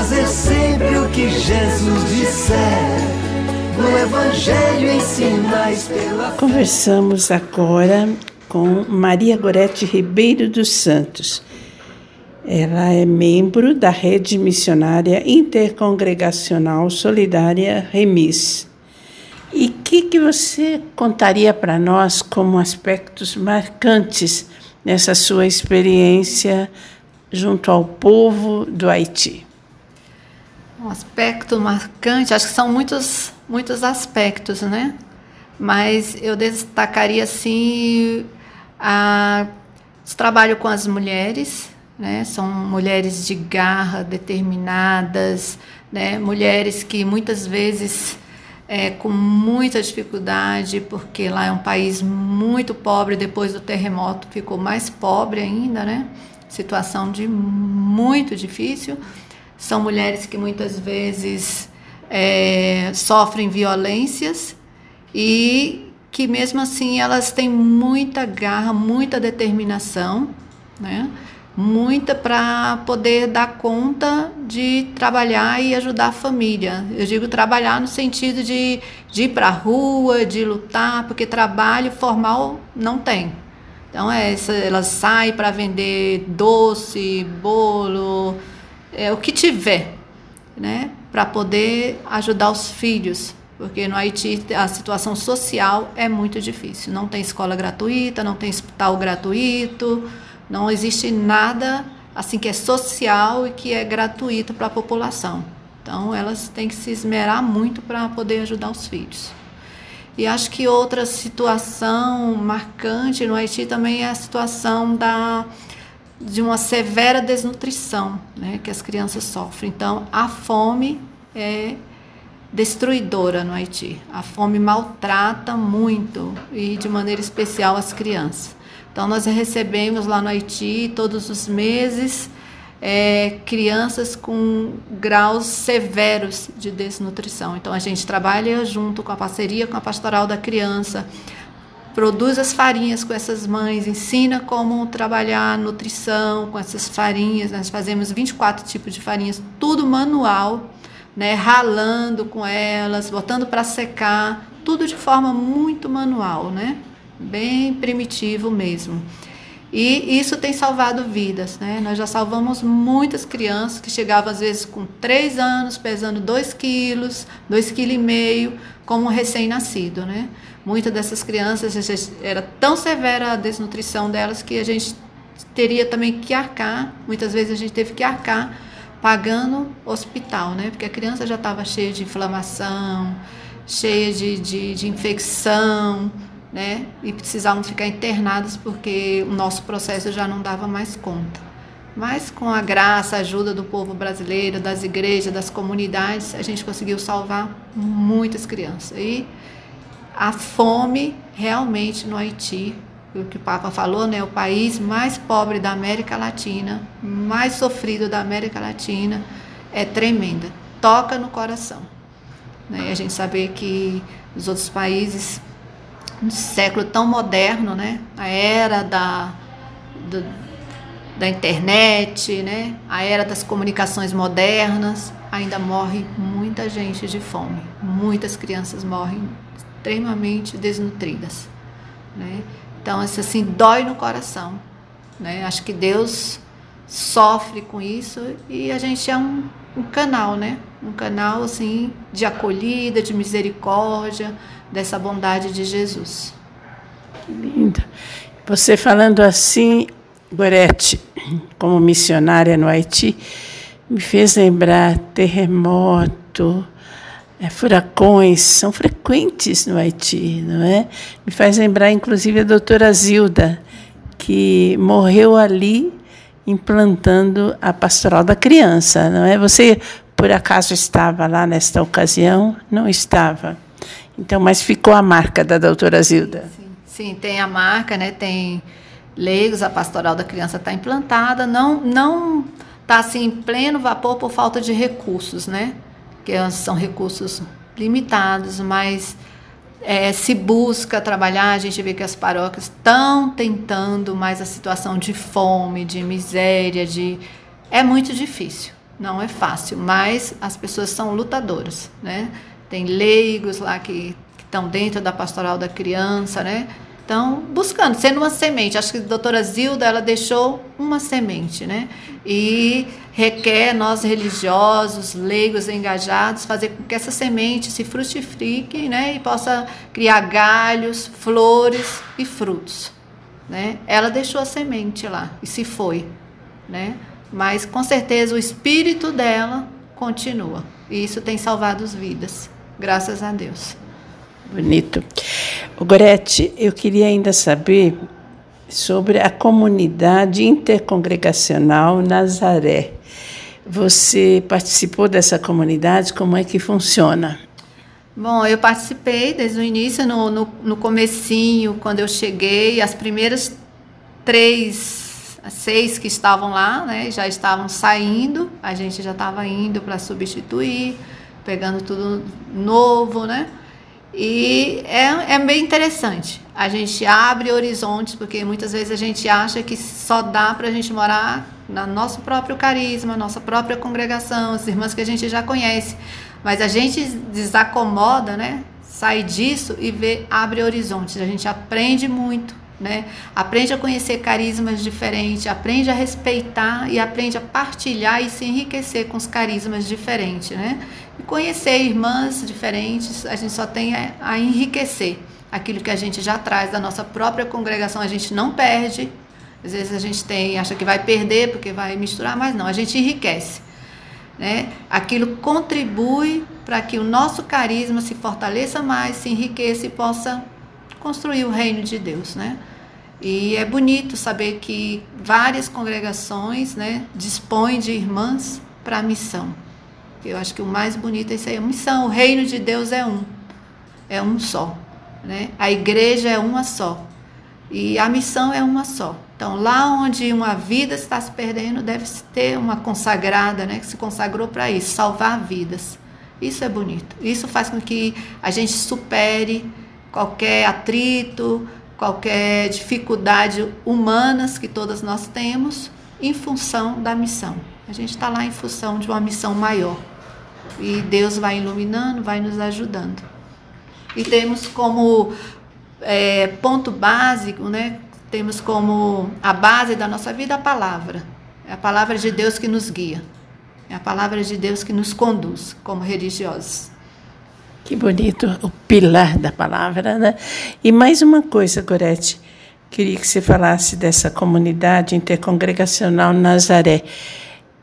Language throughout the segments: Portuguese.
fazer sempre o que Jesus disser. No Evangelho ensinais pela Conversamos agora com Maria Gorete Ribeiro dos Santos. Ela é membro da Rede Missionária Intercongregacional Solidária Remis. E o que, que você contaria para nós como aspectos marcantes nessa sua experiência junto ao povo do Haiti? Um aspecto marcante, acho que são muitos, muitos aspectos, né? Mas eu destacaria assim a, o trabalho com as mulheres, né? São mulheres de garra, determinadas, né? Mulheres que muitas vezes é, com muita dificuldade, porque lá é um país muito pobre, depois do terremoto ficou mais pobre ainda, né? Situação de muito difícil. São mulheres que muitas vezes é, sofrem violências e que mesmo assim elas têm muita garra, muita determinação, né? muita para poder dar conta de trabalhar e ajudar a família. Eu digo trabalhar no sentido de, de ir para a rua, de lutar, porque trabalho formal não tem. Então é elas saem para vender doce, bolo, é, o que tiver, né, para poder ajudar os filhos, porque no Haiti a situação social é muito difícil. Não tem escola gratuita, não tem hospital gratuito não existe nada assim que é social e que é gratuito para a população. Então elas têm que se esmerar muito para poder ajudar os filhos. E acho que outra situação marcante no Haiti também é a situação da de uma severa desnutrição, né, que as crianças sofrem. Então, a fome é destruidora no Haiti. A fome maltrata muito e de maneira especial as crianças. Então, nós recebemos lá no Haiti, todos os meses, é, crianças com graus severos de desnutrição. Então, a gente trabalha junto com a parceria com a Pastoral da Criança, produz as farinhas com essas mães, ensina como trabalhar nutrição com essas farinhas. Nós fazemos 24 tipos de farinhas, tudo manual, né, ralando com elas, botando para secar, tudo de forma muito manual, né? bem primitivo mesmo. E isso tem salvado vidas, né? Nós já salvamos muitas crianças que chegavam às vezes com 3 anos, pesando 2 quilos, 2,5 kg, como um recém-nascido, né? Muitas dessas crianças era tão severa a desnutrição delas que a gente teria também que arcar, muitas vezes a gente teve que arcar pagando hospital, né? Porque a criança já estava cheia de inflamação, cheia de, de, de infecção, né? E precisavam ficar internados porque o nosso processo já não dava mais conta. Mas com a graça, a ajuda do povo brasileiro, das igrejas, das comunidades, a gente conseguiu salvar muitas crianças. E a fome realmente no Haiti, o que o Papa falou, né, o país mais pobre da América Latina, mais sofrido da América Latina, é tremenda. Toca no coração. Né? A gente saber que os outros países um século tão moderno, né? A era da, do, da internet, né? A era das comunicações modernas, ainda morre muita gente de fome. Muitas crianças morrem extremamente desnutridas, né? Então, isso assim dói no coração, né? Acho que Deus sofre com isso e a gente é um, um canal, né? Um canal assim de acolhida, de misericórdia, dessa bondade de Jesus. Que lindo. Você falando assim, Gorete, como missionária no Haiti, me fez lembrar terremoto, é, furacões, são frequentes no Haiti, não é? Me faz lembrar, inclusive, a doutora Zilda, que morreu ali implantando a pastoral da criança, não é? Você, por acaso, estava lá nesta ocasião? Não estava. Então, mas ficou a marca da doutora Zilda. Sim, sim tem a marca, né? Tem leigos, a pastoral da criança está implantada, não não está assim em pleno vapor por falta de recursos, né? Que são recursos limitados, mas é, se busca trabalhar, a gente vê que as paróquias estão tentando, mas a situação de fome, de miséria, de é muito difícil, Não é fácil, mas as pessoas são lutadoras, né? Tem leigos lá que estão dentro da pastoral da criança, né? Então, buscando, sendo uma semente. Acho que a doutora Zilda, ela deixou uma semente, né? E requer nós religiosos, leigos, engajados, fazer com que essa semente se frutifique, né? E possa criar galhos, flores e frutos, né? Ela deixou a semente lá e se foi, né? Mas com certeza o espírito dela continua. E isso tem salvado as vidas. Graças a Deus. Bonito. Gorete, eu queria ainda saber sobre a comunidade intercongregacional Nazaré. Você participou dessa comunidade? Como é que funciona? Bom, eu participei desde o início, no, no, no comecinho, quando eu cheguei, as primeiras três, seis que estavam lá, né, já estavam saindo, a gente já estava indo para substituir, pegando tudo novo, né? E é, é bem interessante. A gente abre horizontes, porque muitas vezes a gente acha que só dá para a gente morar no nosso próprio carisma, nossa própria congregação, as irmãs que a gente já conhece. Mas a gente desacomoda, né? Sai disso e vê, abre horizontes. A gente aprende muito, né? Aprende a conhecer carismas diferentes, aprende a respeitar e aprende a partilhar e se enriquecer com os carismas diferentes, né? E conhecer irmãs diferentes, a gente só tem a enriquecer aquilo que a gente já traz da nossa própria congregação, a gente não perde. Às vezes a gente tem, acha que vai perder porque vai misturar, mas não, a gente enriquece. Né? Aquilo contribui para que o nosso carisma se fortaleça mais, se enriqueça e possa construir o reino de Deus, né? E é bonito saber que várias congregações, né, dispõem de irmãs para a missão. Eu acho que o mais bonito é isso aí, a missão. O reino de Deus é um, é um só. Né? A igreja é uma só. E a missão é uma só. Então, lá onde uma vida está se perdendo, deve ter uma consagrada, né, que se consagrou para isso, salvar vidas. Isso é bonito. Isso faz com que a gente supere qualquer atrito, qualquer dificuldade humanas que todas nós temos em função da missão. A gente está lá em função de uma missão maior. E Deus vai iluminando, vai nos ajudando. E temos como é, ponto básico, né? Temos como a base da nossa vida a palavra. É a palavra de Deus que nos guia. É a palavra de Deus que nos conduz como religiosos. Que bonito, o pilar da palavra, né? E mais uma coisa, Gorete, queria que você falasse dessa comunidade intercongregacional Nazaré.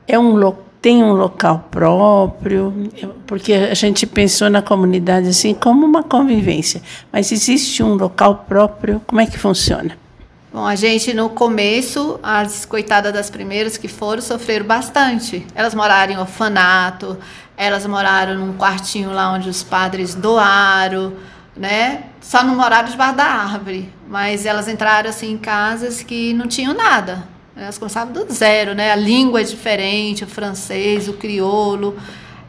É um local tem um local próprio, porque a gente pensou na comunidade assim como uma convivência, mas existe um local próprio, como é que funciona? Bom, a gente no começo, as coitadas das primeiras que foram sofreram bastante. Elas moraram em orfanato, elas moraram num quartinho lá onde os padres doaram, né? Só não moraram debaixo da árvore, mas elas entraram assim em casas que não tinham nada. Elas começavam do zero, né? A língua é diferente, o francês, o crioulo.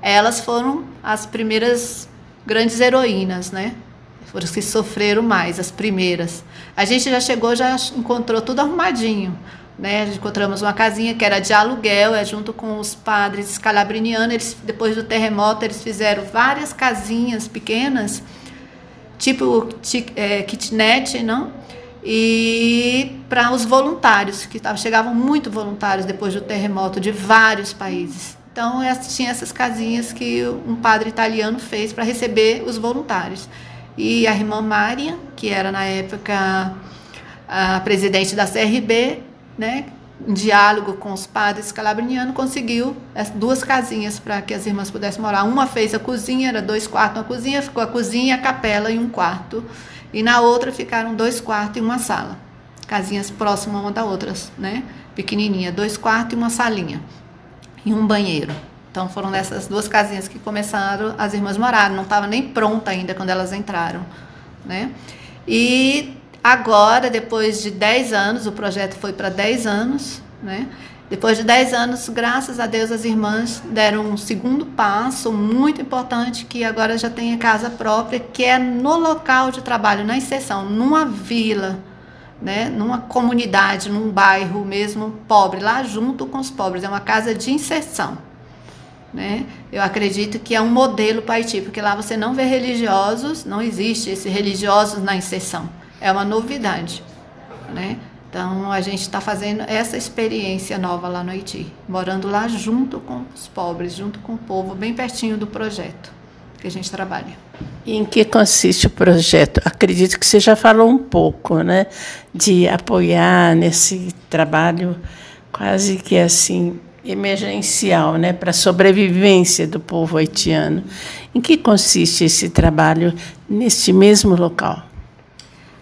Elas foram as primeiras grandes heroínas, né? Foram as que sofreram mais, as primeiras. A gente já chegou, já encontrou tudo arrumadinho. Né? Encontramos uma casinha que era de aluguel, é junto com os padres calabrinianos. Eles, depois do terremoto, eles fizeram várias casinhas pequenas, tipo é, kitnet, não? e para os voluntários, que chegavam muito voluntários depois do terremoto de vários países. Então, tinha essas casinhas que um padre italiano fez para receber os voluntários. E a irmã Maria, que era na época a presidente da CRB, né, em diálogo com os padres calabrinianos, conseguiu as duas casinhas para que as irmãs pudessem morar. Uma fez a cozinha, era dois quartos na cozinha, ficou a cozinha, a capela e um quarto. E na outra ficaram dois quartos e uma sala. Casinhas próximas uma da outra, né? Pequenininha, dois quartos e uma salinha. E um banheiro. Então foram nessas duas casinhas que começaram as irmãs morar. Não estava nem pronta ainda quando elas entraram, né? E agora, depois de 10 anos, o projeto foi para 10 anos, né? Depois de 10 anos, graças a Deus, as irmãs deram um segundo passo muito importante, que agora já tem a casa própria, que é no local de trabalho, na exceção, numa vila, né, numa comunidade, num bairro mesmo pobre, lá junto com os pobres. É uma casa de inserção. Né? Eu acredito que é um modelo para Haiti, porque lá você não vê religiosos, não existe esse religiosos na inserção. É uma novidade. Né? Então a gente está fazendo essa experiência nova lá no Haiti, morando lá junto com os pobres, junto com o povo, bem pertinho do projeto que a gente trabalha. E em que consiste o projeto? Acredito que você já falou um pouco, né, de apoiar nesse trabalho quase que assim emergencial, né, para a sobrevivência do povo haitiano. Em que consiste esse trabalho neste mesmo local?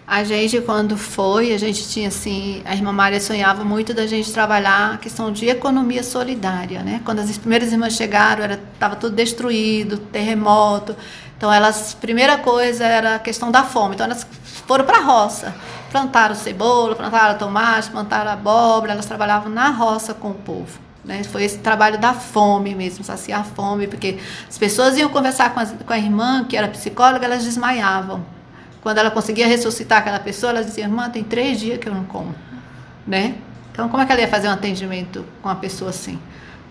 A gente, quando foi, a gente tinha assim, a irmã Maria sonhava muito da gente trabalhar a questão de economia solidária, né? Quando as primeiras irmãs chegaram, era tava tudo destruído, terremoto. Então elas, primeira coisa era a questão da fome. Então elas foram para a roça, plantaram cebola, plantaram tomate, plantaram abóbora, elas trabalhavam na roça com o povo. Né? Foi esse trabalho da fome mesmo, saciar a fome, porque as pessoas iam conversar com, as, com a irmã, que era psicóloga, elas desmaiavam quando ela conseguia ressuscitar aquela pessoa, ela dizia: Irmã, tem três dias que eu não como. Né? Então, como é que ela ia fazer um atendimento com uma pessoa assim?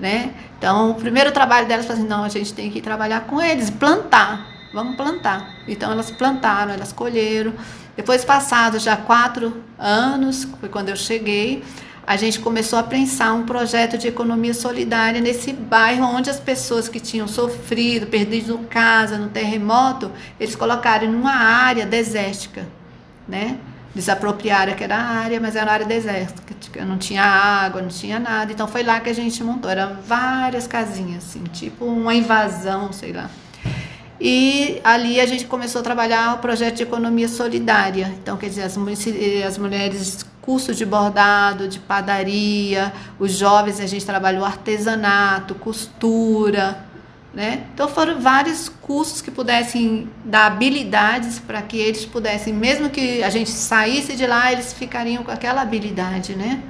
Né? Então, o primeiro trabalho delas foi assim: não, a gente tem que trabalhar com eles, plantar. Vamos plantar. Então, elas plantaram, elas colheram. Depois, passados já quatro anos, foi quando eu cheguei, a gente começou a pensar um projeto de economia solidária nesse bairro onde as pessoas que tinham sofrido, perdido casa no terremoto, eles colocaram numa área desértica, né? Desapropriaram aquela área, mas era uma área desértica, não tinha água, não tinha nada. Então foi lá que a gente montou, eram várias casinhas, assim, tipo uma invasão, sei lá. E ali a gente começou a trabalhar o projeto de economia solidária. Então, quer dizer, as, as mulheres curso de bordado, de padaria, os jovens a gente trabalhou artesanato, costura, né? Então foram vários cursos que pudessem dar habilidades para que eles pudessem, mesmo que a gente saísse de lá, eles ficariam com aquela habilidade, né?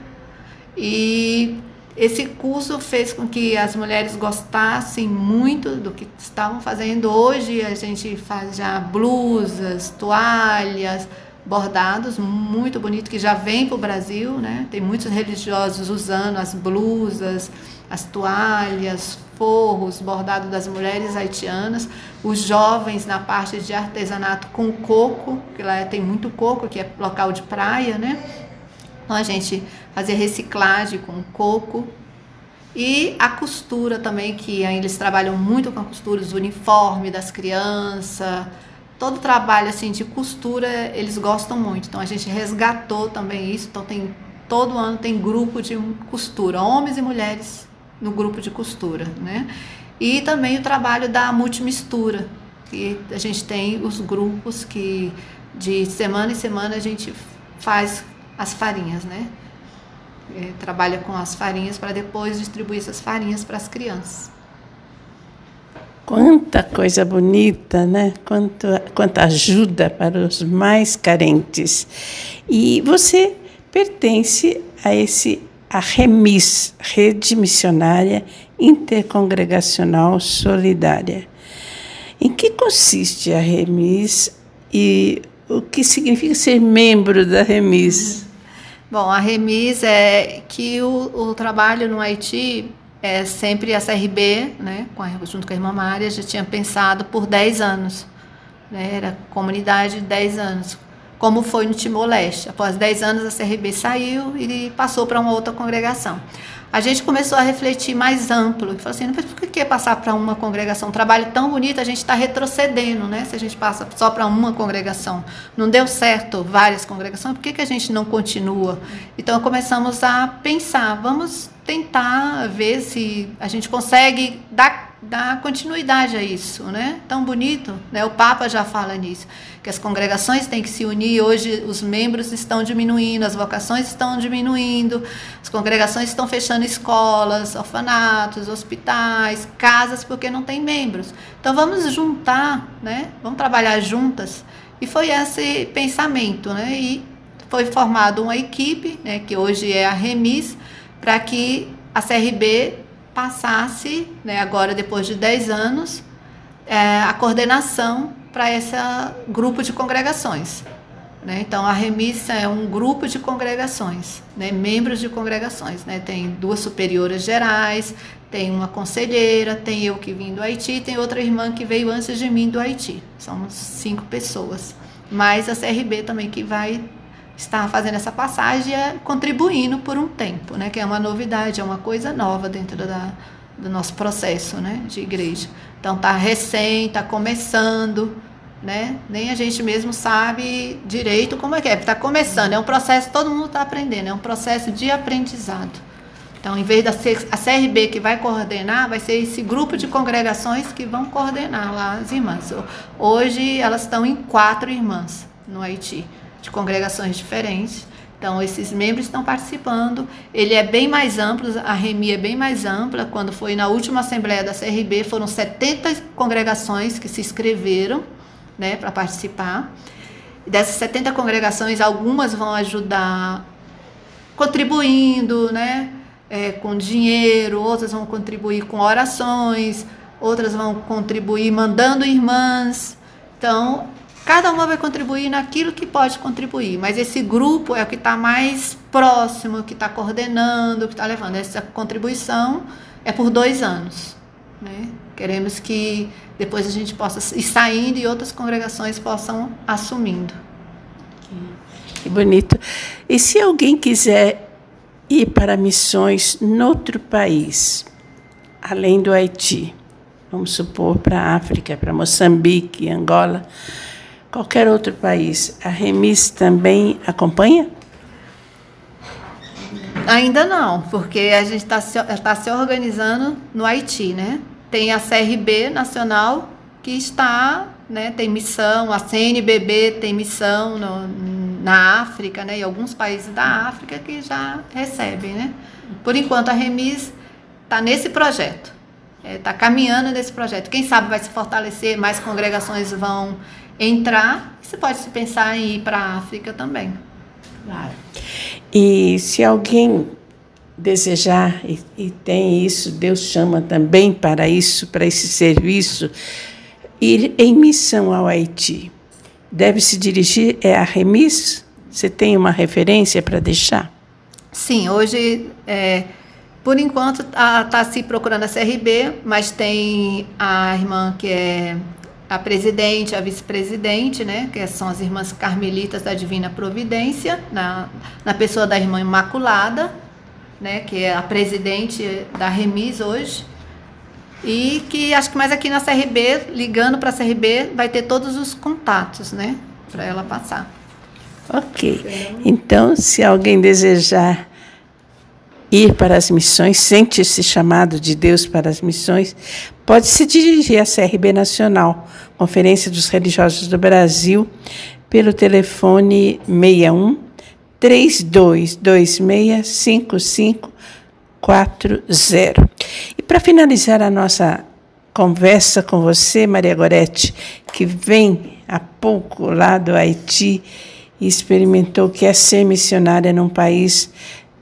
E esse curso fez com que as mulheres gostassem muito do que estavam fazendo. Hoje a gente faz já blusas, toalhas, bordados muito bonito que já vem para o Brasil, né? Tem muitos religiosos usando as blusas, as toalhas, forros bordados das mulheres haitianas, os jovens na parte de artesanato com coco, que lá tem muito coco, que é local de praia, né? Então a gente fazia reciclagem com coco, e a costura também, que eles trabalham muito com a costura, os uniformes das crianças, todo trabalho assim de costura eles gostam muito. Então a gente resgatou também isso. Então tem todo ano tem grupo de costura, homens e mulheres no grupo de costura, né? E também o trabalho da multimistura, que a gente tem os grupos que de semana em semana a gente faz as farinhas, né? É, trabalha com as farinhas para depois distribuir essas farinhas para as crianças. Quanta coisa bonita, né? Quanto, quanta ajuda para os mais carentes. E você pertence a esse a REMIS, Rede Missionária Intercongregacional Solidária. Em que consiste a REMIS e o que significa ser membro da REMIS? Bom, a REMIS é que o, o trabalho no Haiti é, sempre a CRB, né, junto com a irmã Mária, já tinha pensado por 10 anos. Né, era comunidade de 10 anos. Como foi no Timor-Leste. Após 10 anos, a CRB saiu e passou para uma outra congregação. A gente começou a refletir mais amplo. E falou assim: por que passar para uma congregação? Um trabalho tão bonito, a gente está retrocedendo, né? Se a gente passa só para uma congregação. Não deu certo várias congregações, por que, que a gente não continua? Então começamos a pensar: vamos tentar ver se a gente consegue dar, dar continuidade a isso, né? Tão bonito, né? O Papa já fala nisso, que as congregações têm que se unir. Hoje os membros estão diminuindo, as vocações estão diminuindo, as congregações estão fechando escolas, orfanatos, hospitais, casas porque não tem membros. Então vamos juntar, né? Vamos trabalhar juntas. E foi esse pensamento, né? E foi formada uma equipe, né? Que hoje é a Remis para que a CRB passasse, né, agora depois de 10 anos, é, a coordenação para esse grupo de congregações. Né? Então, a remissa é um grupo de congregações, né? membros de congregações. Né? Tem duas superioras gerais, Tem uma conselheira, tem eu que vim do Haiti, tem outra irmã que veio antes de mim do Haiti. Somos cinco pessoas. Mais a CRB também que vai estar fazendo essa passagem e contribuindo por um tempo, né? Que é uma novidade, é uma coisa nova dentro da, do nosso processo, né? De igreja. Então tá recém, tá começando, né? Nem a gente mesmo sabe direito como é que é. Está começando, é um processo, todo mundo está aprendendo, é um processo de aprendizado. Então, em vez da a CRB que vai coordenar, vai ser esse grupo de congregações que vão coordenar lá as irmãs. Hoje elas estão em quatro irmãs no Haiti, de congregações diferentes. Então, esses membros estão participando. Ele é bem mais amplo, a REMI é bem mais ampla. Quando foi na última assembleia da CRB, foram 70 congregações que se inscreveram né, para participar. Dessas 70 congregações, algumas vão ajudar contribuindo, né? é, com dinheiro, outras vão contribuir com orações, outras vão contribuir mandando irmãs. Então, cada uma vai contribuir naquilo que pode contribuir, mas esse grupo é o que está mais próximo, que está coordenando, que está levando. Essa contribuição é por dois anos. Né? Queremos que depois a gente possa ir saindo e outras congregações possam assumindo. Que bonito. E se alguém quiser ir para missões noutro país, além do Haiti. Vamos supor para a África, para Moçambique, Angola, qualquer outro país. A Remis também acompanha? Ainda não, porque a gente está se, tá se organizando no Haiti, né? Tem a CRB nacional que está, né? Tem missão, a CNBB tem missão no, na África, né, e alguns países da África que já recebem, né. Por enquanto a Remis está nesse projeto, está é, tá caminhando nesse projeto. Quem sabe vai se fortalecer, mais congregações vão entrar. Você pode se pensar em ir para a África também. Claro. E se alguém desejar e, e, tem isso, Deus chama também para isso, para esse serviço, ir em missão ao Haiti deve se dirigir é a Remis? Você tem uma referência para deixar? Sim, hoje, é, por enquanto, está tá se procurando a CRB, mas tem a irmã que é a presidente, a vice-presidente, né, que são as irmãs carmelitas da Divina Providência, na, na pessoa da irmã Imaculada, né, que é a presidente da Remis hoje. E que acho que mais aqui na CRB, ligando para a CRB, vai ter todos os contatos, né? Para ela passar. Ok. Então, se alguém desejar ir para as missões, sente esse chamado de Deus para as missões, pode se dirigir à CRB Nacional, Conferência dos Religiosos do Brasil, pelo telefone 61 3226 5540. E para finalizar a nossa conversa com você, Maria Goretti, que vem há pouco lá do Haiti e experimentou que é ser missionária num país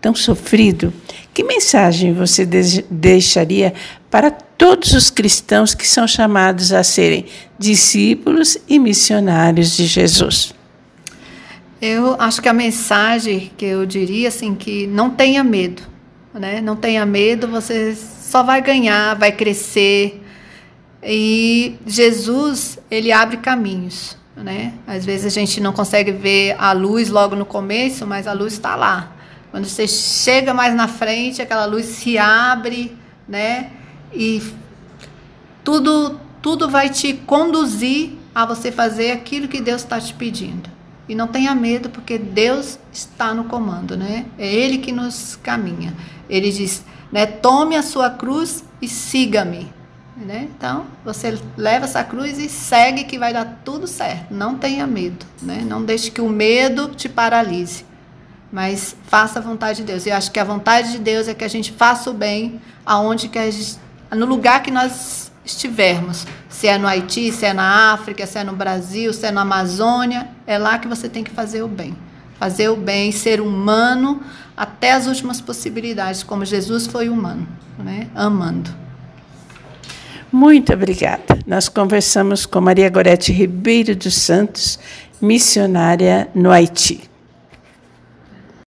tão sofrido, que mensagem você deixaria para todos os cristãos que são chamados a serem discípulos e missionários de Jesus? Eu acho que a mensagem que eu diria assim que não tenha medo, né? Não tenha medo, você só vai ganhar, vai crescer. E Jesus, ele abre caminhos, né? Às vezes a gente não consegue ver a luz logo no começo, mas a luz está lá. Quando você chega mais na frente, aquela luz se abre, né? E tudo, tudo vai te conduzir a você fazer aquilo que Deus está te pedindo. E não tenha medo, porque Deus está no comando, né? É Ele que nos caminha. Ele diz: né? Tome a sua cruz e siga-me. Né? Então, você leva essa cruz e segue que vai dar tudo certo. Não tenha medo, né? Não deixe que o medo te paralise. Mas faça a vontade de Deus. E eu acho que a vontade de Deus é que a gente faça o bem aonde que gente, no lugar que nós estivermos. Se é no Haiti, se é na África, se é no Brasil, se é na Amazônia, é lá que você tem que fazer o bem. Fazer o bem, ser humano, até as últimas possibilidades, como Jesus foi humano, né? amando. Muito obrigada. Nós conversamos com Maria Gorete Ribeiro dos Santos, missionária no Haiti.